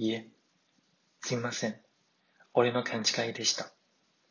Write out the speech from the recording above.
いえ、すいません。俺の勘違いでした。